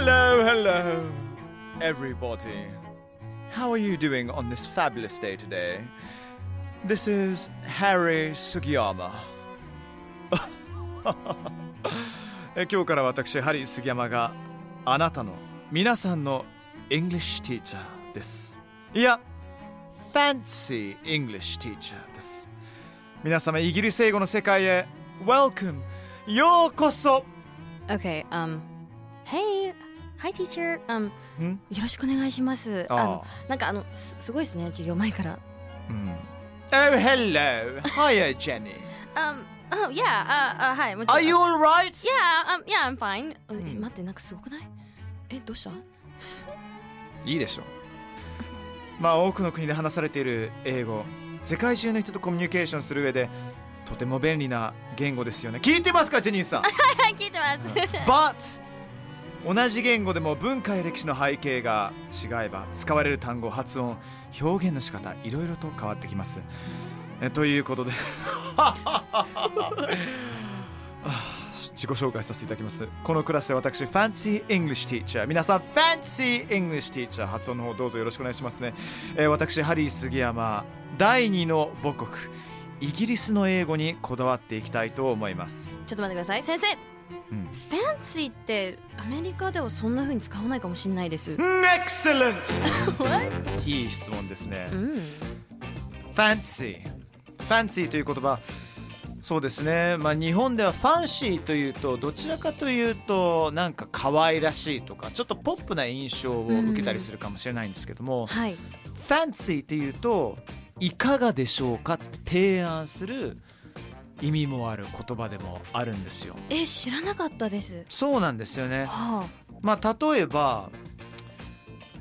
Hello, hello, hello, everybody. How are you doing on this fabulous day today? This is Harry Sugiyama. え今日から私、ハリー杉山があなたの皆さんの English teacher です。いや、Fancy English teacher です。皆様、イギリス英語の世界へ Welcome! ようこそ Okay, um, hey, hi teacher, um, ん？よろしくお願いします。あの、なんかあの、すすごいですね、授業前から。うん。Oh, hello. Hiya, Jenny. Um, oh, yeah, あ、あ、はい、もちろん。Are you alright? Yeah, um, yeah, I'm fine. えん待って、なんかすごくない？え、どうした？いいでしょう。まあ、多くの国で話されている英語、世界中の人とコミュニケーションする上で、とても便利な言語ですよね。聞いてますか、ジェニーさん？はい、聞いてます。But 同じ言語でも文化や歴史の背景が違えば使われる単語発音表現の仕方いろいろと変わってきます。えということで。あ自己紹介させていただきます。このクラスで私 Fancy English Teacher 皆さん Fancy English Teacher 発音の方どうぞよろしくお願いしますね、えー私ハリー杉山。第二の母国イギリスの英語にこだわっていきたいと思います。ちょっと待ってください。先生、うんファンシーってアメリカではそんな風に使わないかもしれないです。Excellent! いい質問ですねうん。fancy fancy という言葉そうですねまあ日本ではファンシーというとどちらかというとなんか可愛らしいとかちょっとポップな印象を受けたりするかもしれないんですけども、はい。ファンシーというといかがでしょうかって提案する意味もある言葉でもあるんですよ。え、知らなかったです。そうなんですよね。はまあ例えば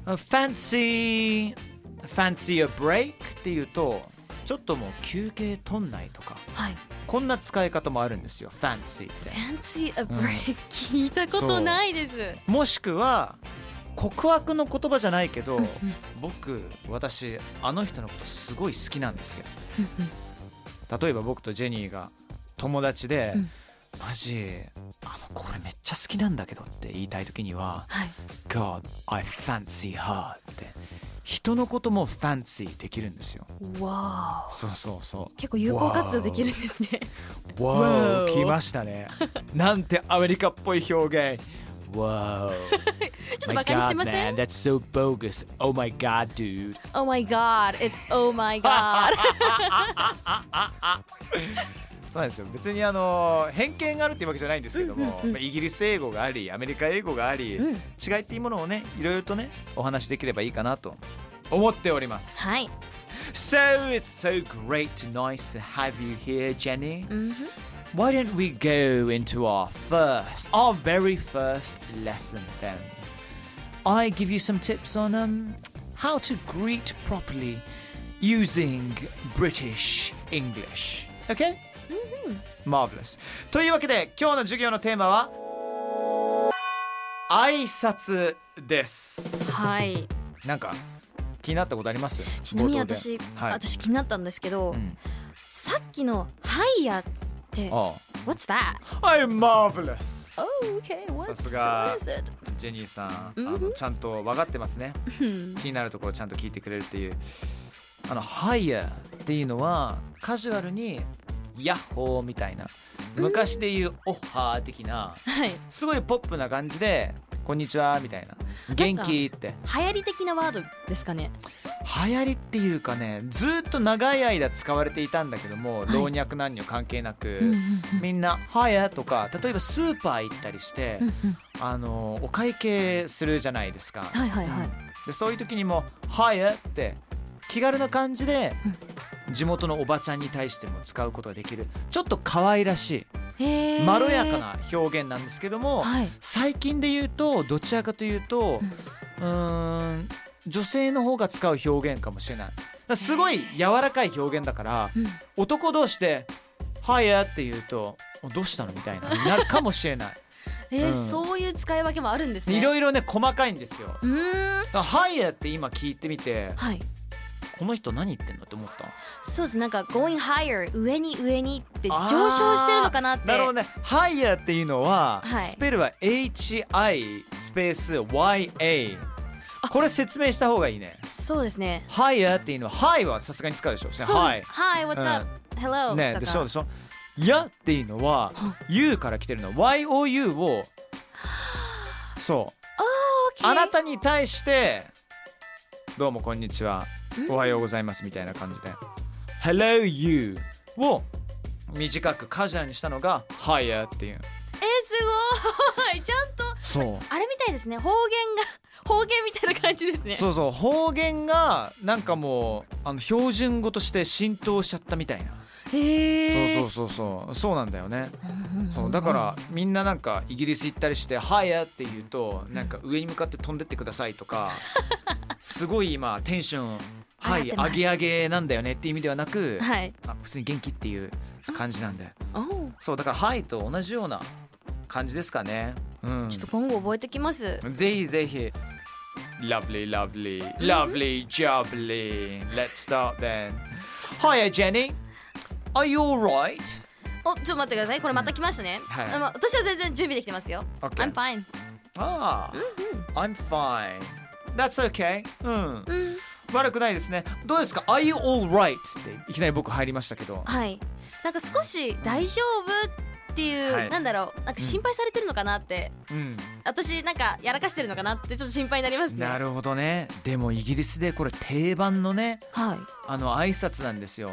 fancy fancy a break っていうとちょっともう休憩取んないとか。あ、はい。こんな使い方もあるんですよ。fancy って。Fancy a break、聞いたことないです。もしくは告白の言葉じゃないけど、うんうん。僕私あの人のことすごい好きなんですけど。うんうん例えば僕とジェニーが友達で、うん。マジあのこれめっちゃ好きなんだけどって言いたい時にははい。God I fancy her って人のことも fancy できるんですよ。わあ。そうそうそう。結構有効活用できるんですね。わー。来ましたね。なんてアメリカっぽい表現わーちょっとバカにしてませ man, ん that's so bogus. Oh my god dude ?Oh my god, it's oh my god. そうなんですよ。別にあの偏見があるっていうわけじゃないんですけども、うんうんうん。まあイギリス英語がありアメリカ英語があり、うん。違いっていうものをねいろいろとねお話しできればいいかなと思っております。はい。So it's so great nice to have you here Jenny、うん Why don't we go into our first, our very first lesson then? I give you some tips on um, how to greet properly using British English. Okay? Marvelous. というわけで今日の授業のテーマは挨拶です。はい。なんか気になったことありますちなみに冒頭で私、はい、私気になったんですけど、うんさっきの「はいや」って あ What's that? あ I'm marvelous. Oh, okay. What? さすが What is it? ジェニーさん、あうんのちゃんと分かってますねうん気になるところちゃんと聞いてくれるっていうあの「hire」っていうのはカジュアルに「ヤッホー」みたいな昔で言う「オッハー」的なはい。すごいポップな感じで「こんにちは」みたいな「元気」って。流行り的なワードですかね。流行りっていうかねずっと長い間使われていたんだけども、い。老若男女関係なく、うんうんみんな「hire」とか例えばスーパー行ったりして、うんうん。あのお会計するじゃないですか。はいはいはい。うん。でそういう時にも「hire」って気軽な感じで地元のおばちゃんに対しても使うことができる。ちょっと可愛らしいまろやかな表現なんですけども、はい。最近で言うとどちらかというとうーん女性の方が使う表現かもしれないすごい柔らかい表現だからうん男同士で「hire」って言うと「どうしたの?」みたいなになるかもしれない えーうんそういう使い分けもあるんですね。いろいろね細かいんですようーん。だから hire って今聞いてみてはい。この人何言ってんのって思った？そうです。なんか going higher 上に上にって上昇してるのかなって。なるほどね。higher っていうのは、はい。スペルは HI スペース YA これ説明した方がいいね。そうですね。higher っていうのは high はさすがに使うでしょ。そう high Hi, what's up? Hello. ねとか。でしょでしょ。やっていうのはは You から来てるの YOU をそう。あなたに対してどうもこんにちはおはようございますみたいな感じで Hello you を短くカジュアルにしたのが Higher っていうえー、すごい。ちゃんとそうあれみたいですね。方言が 方言みたいな感じですね。そうそう方言がなんかもうあの標準語として浸透しちゃったみたいな。そうそうそうそうそうなんだよねそうだからみんななんかイギリス行ったりして「はや」って言うとなんか上に向かって飛んでってくださいとか すごい今テンションはい上げ上げなんだよねっていう意味ではなくはい。あ普通に元気っていう感じなんでそうだから「はい」と同じような感じですかねうんちょっと今後覚えてきます。ぜひぜひ Lovely, lovely, lovely, jubbly. Let's start then. Hiya, Jenny. Are you alright? お、ちょっと待ってください。これまた来ましたね。はいあまあ私は全然準備できてますよ。Okay. I'm fine. Ah, I'm fine. That's okay. うん。うん。悪くないですね。どうですか ?Are you alright? っていきなり僕入りましたけど。はい。なんか少し大丈夫っていう、はいなんだろう、なんか心配されてるのかなって、うん。私なんかやらかしてるのかなってちょっと心配になりますね。なるほどね。でもイギリスでこれ定番のね、はい。あの挨拶なんですよ。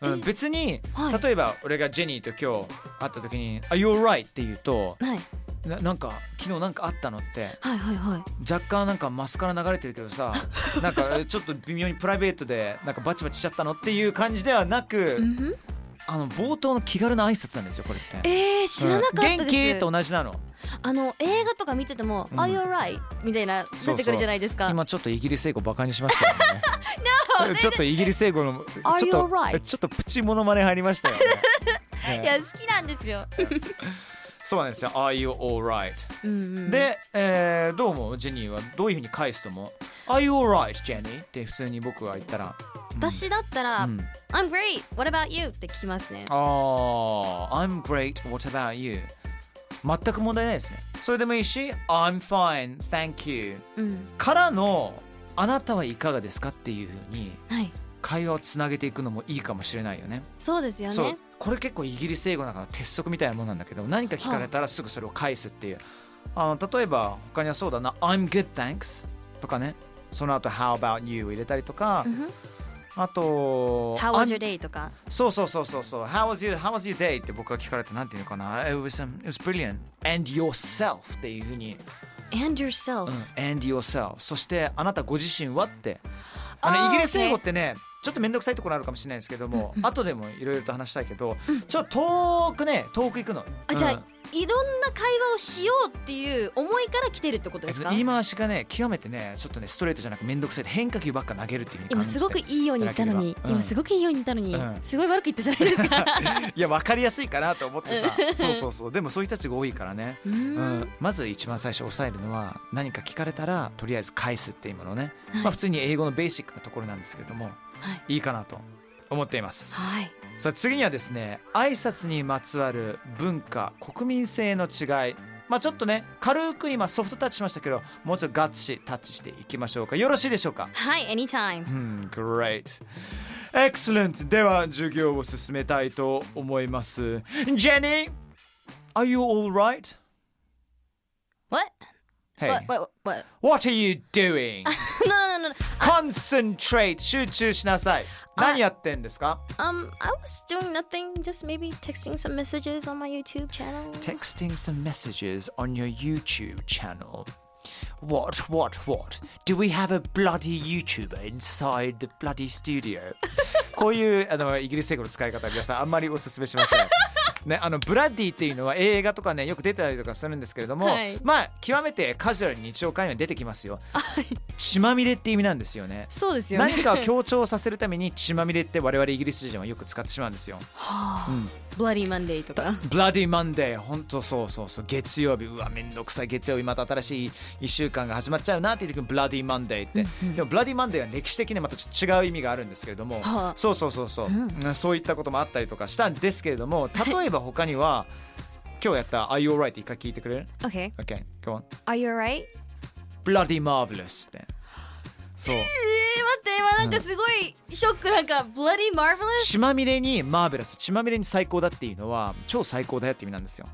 うん、別に、はい例えば俺がジェニーと今日会った時に「Are you alright?」って言うとはい。ななんか昨日なんかあったのってはいはいはい。若干なんかマスカラ流れてるけどさなんかちょっと微妙にプライベートでなんかバチバチしちゃったのっていう感じではなく、あの冒頭の気軽な挨拶なんですよこれって。えー、知らなかったです。うん元気と同じなのあの映画とか見てても「うん Are you alright?」みたいな出てくるじゃないですか。今ちょっとイギリス英語バカにしましたよね No ちょっとイギリス英語のちょっと？ちょっとプチモノマネ入りましたよねね いや好きなんですよ。そうなんですよ Are you alright? うんうん、で、えーどうもジェニーはどういうふうに返すとも Are you alright, Jenny? って普通に僕が言ったら、うん私だったら、うん I'm great. What about you? って聞きますね。ああ、I'm great. What about you? 全く問題ないですね。それでもいいし、I'm fine. Thank you. うん。からの、あなたはいかがですか？っていうふうにはい。会話をつなげていくのもいいかもしれないよね。そうですよね。これ結構イギリス英語の中の鉄則みたいなもんなんだけど何か聞かれたらすぐそれを返すっていう、あの例えば他にはそうだな「I'm good thanks」とかね。その後 How about you」を入れたりとか、あと How was your day? とか。そうそうそうそうそう。How was your, how was your day? って僕が聞かれてなんていうのかな。It was,、um, it was brilliant. And yourself っていうふうに、And yourself. うん、and yourself そしてあなたご自身はって。あのイギリス英語ってねちょっと面倒くさいところあるかもしれないですけども、後でもいろいろと話したいけど、ちょっと遠くね遠く行くの。あじゃあ、うん。いろんな会話をしようっていう思いから来てるってことですか？言い回しがね極めてねちょっとねストレートじゃなく面倒くさいで変化球ばっか投げるっていう今すごくいいように言ったのに、うん。今すごくいいように言ったのに、うん。すごい悪く言ったじゃないですか？いや分かりやすいかなと思ってさ。そうそうそう。でもそういう人たちが多いからね、ううん。ん、まず一番最初押さえるのは何か聞かれたらとりあえず返すっていうものね、はい。まあ普通に英語のベーシックなところなんですけれども。はい。いいかなと思っていますはい。さあ次にはですね挨拶にまつわる文化国民性の違いまあちょっとね軽く今ソフトタッチしましたけどもうちょっとガッツしタッチしていきましょうかよろしいでしょうか？はい anytime うん Great Excellent では授業を進めたいと思います Jenny Are you alright? What? Hey What? What? What? What are you doing? no no no no Concentrate 集中しなさい何やってんですか Um, I was doing nothing, just maybe texting some messages on my YouTube channel. Texting some messages on your YouTube channel What, what, what? Do we have a bloody YouTuber inside the bloody studio? こういうあのイギリス英語の使い方皆さんあんまりおすすめしません。 ね、あのブラッディっていうのは映画とかねよく出てたりとかするんですけれども、はい。まあ極めてカジュアルに日常会話に出てきますよ。血まみれって意味なんですよね。そうですよね。何かを強調させるために血まみれって我々イギリス人はよく使ってしまうんですよ。うん、Bloody Monday とか。 Bloody Monday 本当そうそうそう。月曜日。うわめんどくさい。月曜日また新しい1週間が始まっちゃうなっていう時に Bloody Monday って、でも Bloody Monday は歴史的にまたちょっと違う意味があるんですけれども、はあ。そうそうそうそう、うん。そういったこともあったりとかしたんですけれども例えば他には今日やった Are you alright? って一回聞いてくれる？Okay. ?OK go Are you alright? Bloody marvelous って。そう。えー、待って今なんかすごいショック。なんか Bloody Marvelous? 血まみれにマーベラス血まみれに最高だっていうのは超最高だよって意味なんですよ。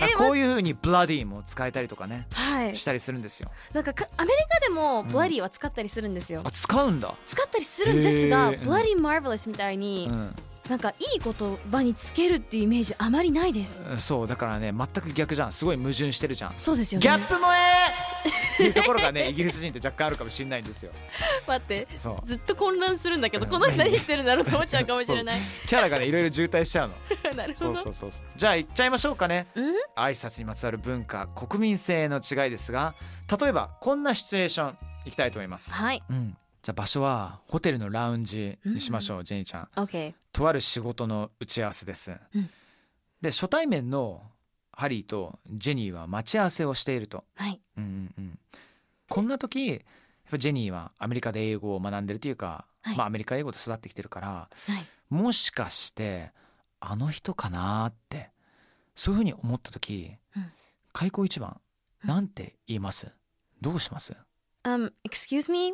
えこういうふうにブラディも使えたりとかねはい。したりするんですよ。なんかかアメリカでも Bloody は使ったりするんですよ、あ使うんだ、使ったりするんですが、へー。Bloody Marvelous みたいに、うんなんかいい言葉につけるっていうイメージあまりないです、そうだからね全く逆じゃん。すごい矛盾してるじゃん。そうですよね。ギャップ萌え！っていうところがね イギリス人って若干あるかもしれないんですよ。待ってそう。ずっと混乱するんだけど、うん。この人何言ってるんだろうと思っちゃうかもしれない。キャラがねいろいろ渋滞しちゃうの。なるほど。そうそうそうじゃあ行っちゃいましょうかね。うん？挨拶にまつわる文化国民性の違いですが例えばこんなシチュエーションいきたいと思います、はい。うん、じゃあ場所はホテルのラウンジにしましょう、ジェニーちゃん。OK とある仕事の打ち合わせです、うん。で初対面のハリーとジェニーは待ち合わせをしていると、はい。うんうんうん、こんな時やっぱジェニーはアメリカで英語を学んでるというか、はい。まあアメリカ英語で育ってきてるからはい。もしかしてあの人かなってそういうふうに思った時、うん。開口一番なんて言います？どうします？Um, excuse me?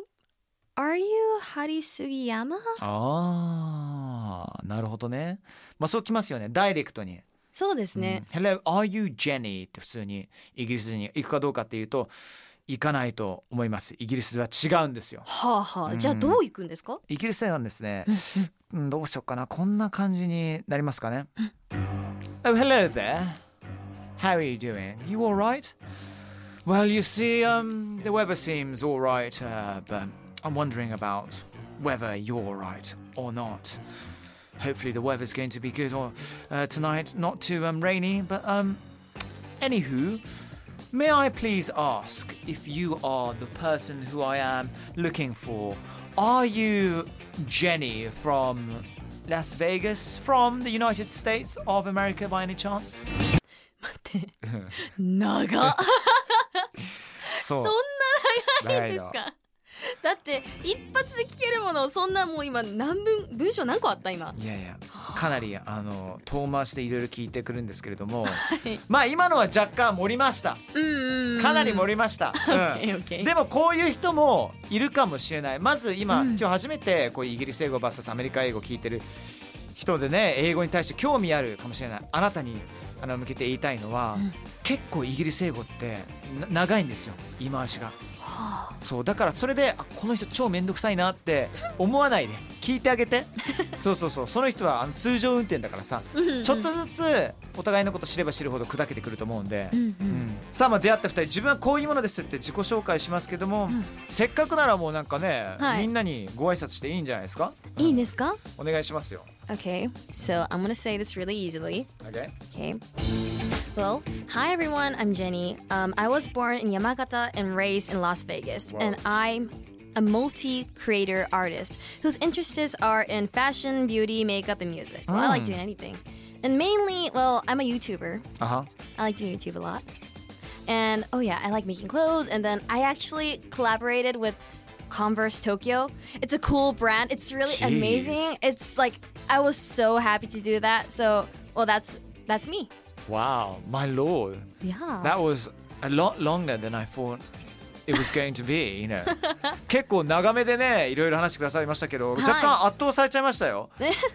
Are you ハリスギヤマあーなるほどね。まあそうきますよね。ダイレクトに。そうですね、うん。Hello, are you Jenny? って普通にイギリス人に行くかどうかっていうと行かないと思います。イギリスでは違うんですよ。はあはあ、うん。じゃあどう行くんですか？イギリスではですね、うん、どうしようかな。こんな感じになりますかね。Oh, hello there. How are you doing? You alright? Well, you see, um, the weather seems alright, uh, but I'm wondering about whether you're alright or not. Hopefully, the weather's going to be good or uh, tonight, not too um, rainy. But um, anywho, may I please ask if you are the person who I am looking for? Are you Jenny from Las Vegas, from the United States of America, by any chance? 待って長っそそんな長いんです長いか だって一発で聞けるものそんなもう今何分文章何個あった今？いやいやかなりあの遠回しでいろいろ聞いてくるんですけれどもい。まあ今のは若干盛りました。うんうんかなり盛りました、うん。でもこういう人もいるかもしれない。まず今、うん。今日初めてこうイギリス英語 VS アメリカ英語聞いてる人でね英語に対して興味あるかもしれないあなたにあの向けて言いたいのは、うん。結構イギリス英語ってな長いんですよ。言い回しが。そうだからそれであこの人超めんどくさいなって思わないで聞いてあげて。そうそうそうその人はあの通常運転だからさうんちょっとずつお互いのこと知れば知るほど砕けてくると思うんで、うんううん。んさあまあ出会った2人自分はこういうものですって自己紹介しますけども、ん。せっかくならもうなんかね、はい。みんなにご挨拶していいんじゃないですか？いいんですか？お願いしますよ。Okay, so I'm gonna say this really easily. OK? Okay. Well, hi everyone, I'm Jenny. Um, I was born in Yamagata and raised in Las Vegas, Wow. and I'm a multi creator artist whose interests are in fashion, beauty, makeup, and music. Well, I like doing anything. And mainly, well, I'm a YouTuber. あは I like doing YouTube a lot. And oh, yeah, I like making clothes. And then I actually collaborated with Converse Tokyo. It's a cool brand. It's really Jeez. amazing. It's like I was so happy to do that. So, well, that's that's me. Wow, my lord. Yeah. That was a lot longer than I thought it was going to be, you know. 結構長めでね、いろいろ話してくださいましたけど、はい若干圧倒されちゃいましたよ。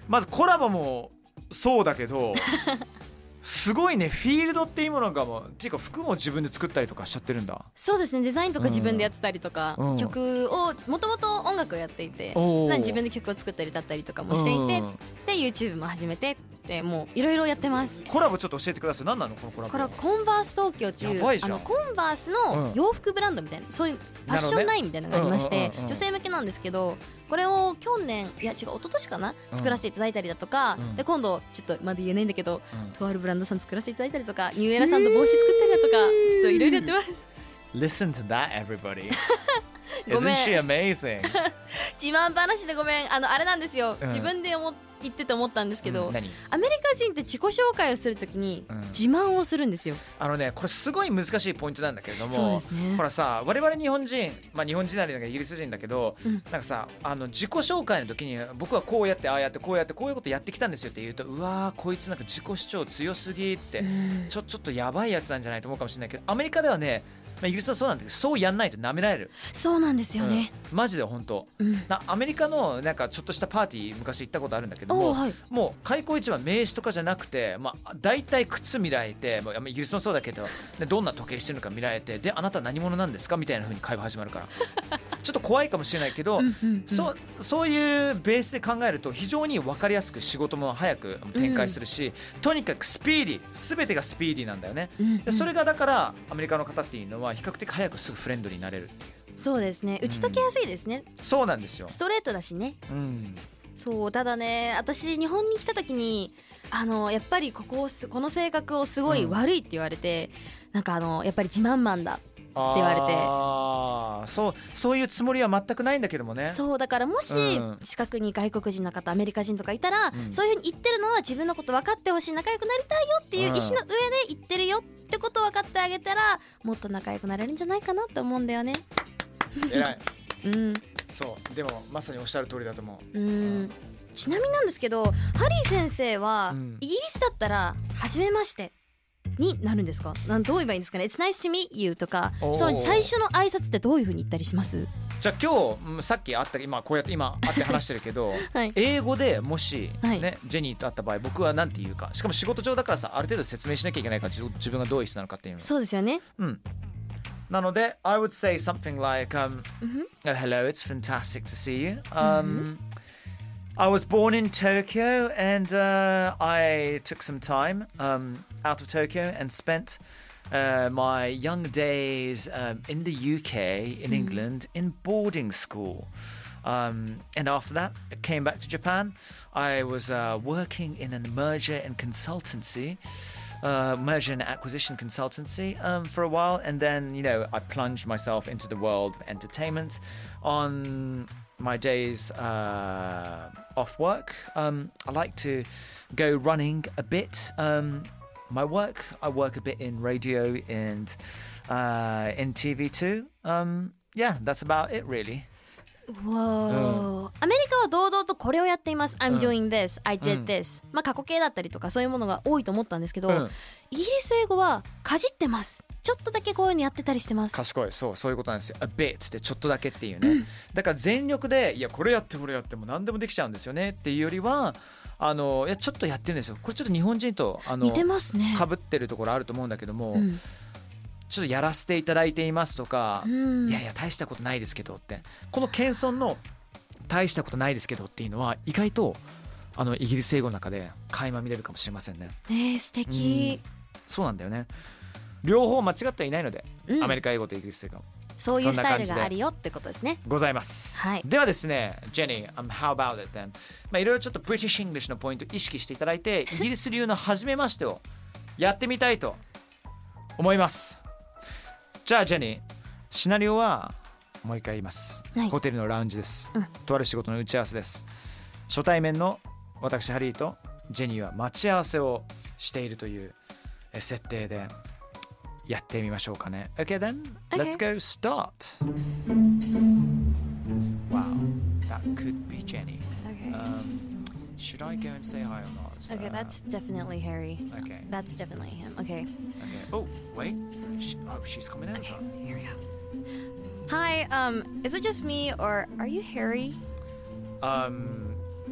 まずコラボもそうだけど、すごいね、フィールドっていうものがもう、っていうか服も自分で作ったりとかしちゃってるんだ。そうですねデザインとか自分でやってたりとか、うん曲をもともと音楽をやっていて、自分で曲を作ったり歌ったりとかもしていて、うんで YouTube も始めてってもういろいろやってます。コラボちょっと教えてください。何なの？このコラボ。これはコンバース東京っていうあのコンバースうん。の洋服ブランドみたいな、そういうファッションラインみたいなのがありまして、うんうんうんうん。女性向けなんですけどこれを去年いや違う一昨年かな？うん。作らせていただいたりだとか、うん。で今度ちょっとまだ言えないんだけど、うん。とあるブランドさん作らせていただいたりとかニューエラさんと帽子作ったりだとか、ちょっといろいろやってます。Listen to that, everybody. ごめん。Isn't she amazing? 自慢話でごめん。あのあれなんですよ、うん。自分で思っ言ってて思ったんですけど、うん何？アメリカ人って自己紹介をするときにうん。自慢をするんですよ、あのねこれすごい難しいポイントなんだけれどもね。ほらさ我々日本人まあ日本人なりなんかイギリス人だけど、うん。なんかさあの自己紹介の時に僕はこうやってああやってこうやってこういうことやってきたんですよって言うとうわーこいつなんか自己主張強すぎって、うん。ちょちょっとやばいやつなんじゃないと思うかもしれないけどアメリカではね、まあ、イギリスはそうなんだけどそうやんないと舐められる。そうなんですよね、うん。マジで本当。うん。なアメリカのなんかちょっとしたパーティー昔行ったことあるんだけども、はい。もう開口一番名刺とかじゃなくて、まあ、大体靴見られて、まあ、イギリスもそうだけどでどんな時計してるのか見られてであなた何者なんですかみたいな風に会話始まるから。ちょっと怖いかもしれないけど、うんうんうん。そうそういうベースで考えると非常に分かりやすく仕事も早く展開するし、とにかくスピーディー全てがスピーディーなんだよね。うんうん。でそれがだからアメリカの方っていうのは比較的早くすぐフレンドになれるそうですね。打ち解けやすいですね、そうなんですよ。ストレートだしね。うん。そうただね私日本に来た時にあのやっぱりここをすこの性格をすごい悪いって言われて、なんかあのやっぱり自慢マンだ言われて。あーそうそういうつもりは全くないんだけどもね。そうだからもしうん。近くに外国人の方アメリカ人とかいたら、うん。そういうふうに言ってるのは自分のこと分かってほしい仲良くなりたいよっていう意思の上で言ってるよってことを分かってあげたらもっと仲良くなれるんじゃないかなって思うんだよね。偉い。うん。そう。でもまさにおっしゃる通りだと思う。うん。ちなみになんですけどハリー先生は、うん。イギリスだったら「初めまして」になるんですか？なんどう言えばいいんですかね「It's nice to meet you」とかその最初の挨拶ってどういうふうに言ったりします？じゃあ今日うんさっき会った今こうやって今会って話してるけど、はい。英語でもし、はい。ねジェニーと会った場合僕は何て言うかしかも仕事上だからさある程度説明しなきゃいけないから自自分がどういう人なのかっていうの。そうですよね。うん。なので I would say something like um, Mhm. oh, hello it's fantastic to see you. Um, I was born in Tokyo and uh, I took some time um, out of Tokyo and spent uh, my young days um, in the UK, in England, in boarding school. Um, and after that, I came back to Japan. I was uh, working in a merger and consultancy, uh, merger and acquisition consultancy um, for a while. And then, you know, I plunged myself into the world of entertainment on my days uh, off work. Um, I like to go running a bit. Um, my work, I work a bit in radio and uh, in TV too. Um, yeah, that's about it, really. わーアメリカは堂々とこれをやっています. I'm うん doing this. I う did ん this. まあ過去形だったりとかそういうものが多いと思ったんですけど、うんイギリス英語はかじってます。ちょっとだけこういうのやってたりしてます。賢い。そうそういうことなんですよ。A bit ってちょっとだけっていうね、だから全力でいやこれやってこれやっても何でもできちゃうんですよねっていうよりはあのいやちょっとやってるんですよ。これちょっと日本人とあの似てますね。かぶってるところあると思うんだけども、うん。ちょっとやらせていただいていますとか、うん。いやいや大したことないですけどって。この謙遜の大したことないですけどっていうのは意外とあのイギリス英語の中で垣間見れるかもしれませんね。ねえ素敵、そうなんだよね。両方間違ってはいないので、うん。アメリカ英語とイギリス英語そういうスタイルがあるよってことですねございます。はいではですね、ジェニー、um, how about it then? まあいろいろちょっと British English のポイント意識していただいて、イギリス流の初めましてを やってみたいと思います。じゃあジェニー、シナリオはもう一回言います。はいホテルのラウンジです、うんとある仕事の打ち合わせです。初対面の私ハリーとジェニーは待ち合わせをしているというえ設定でやってみましょうかね。Okay then, Okay. let's go start. Wow, that could be Jenny. Um, should should I go and say hi or not? Okay, Uh, that's definitely Harry. okay. That's definitely him. Okay. Okay. Oh, wait. She, oh, she's coming over. Here we go. Hi, um, is it just me or are you Harry? Um,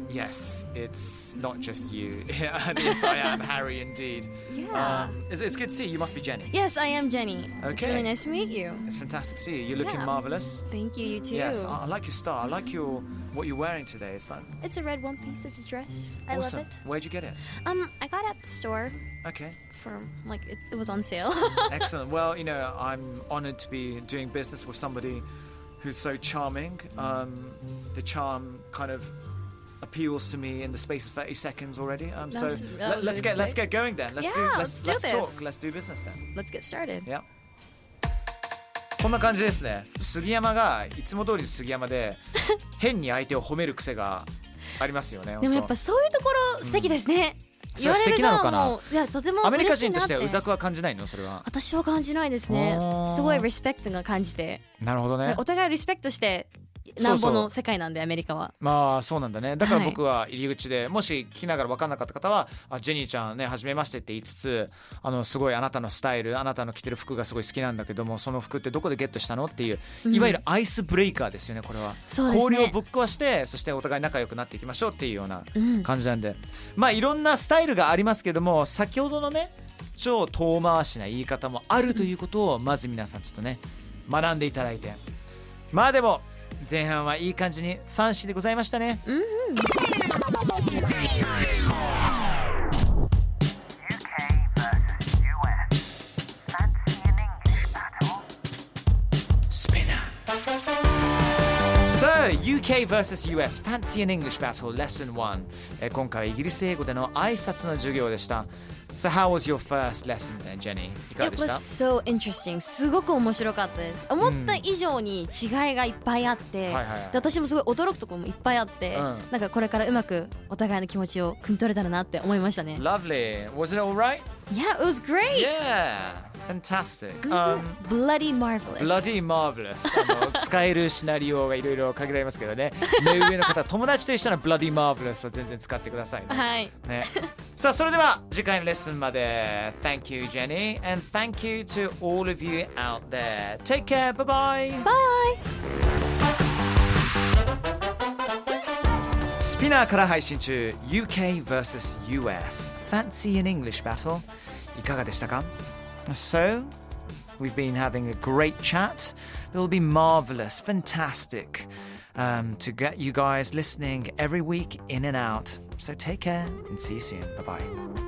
yes, it's not just you. Yes, I am Harry indeed. Yeah. Um, it's, it's good to see you. You must be Jenny. Yes, I am Jenny. It's Okay. really nice to meet you. It's fantastic to see you. You're looking Yeah. marvelous. Thank you, you too. Yes, I, I like your style. I like your what you're wearing today. It's like It's a red one piece, it's a dress. I awesome. love it. Where'd you get it? Um, I got it at the store Okay, for like it, it was on sale. excellent. Well, you know, I'm honored to be doing business with somebody who's so charming. Um, the charm kind of appeals to me in the space of 30 seconds already. Um, so That's- let, let's get let's get going then. Let's do Yeah, let's let's do let's talk. this. Let's do business then. Let's get started. Yeah. こんな感じですね杉山がいつも通りの杉山で変に相手を褒める癖がありますよねでもやっ本ぱそういうところ素敵ですね。それは素敵なのかなるもういやとても当アメリカ嬉しいなって人としてはうざくは感じないのそれは私は感じないですねあーすごいリスペクトが感じてなるほどねお互いリスペクトしてなんぼの世界なんでアメリカは。まあそうなんだね。だからはい。僕は入り口で、もし聞きながら分かんなかった方は「あジェニーちゃんね初めまして」って言いつつあのすごいあなたのスタイルあなたの着てる服がすごい好きなんだけどもその服ってどこでゲットしたのっていういわゆるアイスブレイカーですよねこれは、そうですね。氷をぶっ壊してそしてお互い仲良くなっていきましょうっていうようなうん。感じなんで、まあいろんなスタイルがありますけども先ほどのね超遠回しな言い方もあるということをまず皆さんちょっとね学んでいただいて。まあでも前半はいい感じにファンシーでございましたね。今回はイギリス英語での挨拶の授業でした。So, how was your first lesson then, Jenny? いかが It was た so interesting. すごく面白かったです。思った以上に違いがいっぱいあって、はいはいはい。で私もすごい驚くところもいっぱいあって、うん。なんかこれからうまくお互いの気持ちを汲み取れたらなって思いましたね。Lovely. Was it alright? Yeah, it was great! Yeah. Fantastic. Um, Bloody marvelous Bloody marvelous あの使えるシナリオがいろいろ限られますけどね目上の方友達と一緒の Bloody marvelous を全然使ってくださいねはいね、さあそれでは次回のレッスンまで Thank you Jenny and thank you to all of you out there Take care bye bye バピナーから配信中 UK vs.US Fancy an English Battle いかがでしたか So we've been having a great chat It'll be marvelous, fantastic um, to get you guys listening every week in and out So take care and see you soon Bye bye「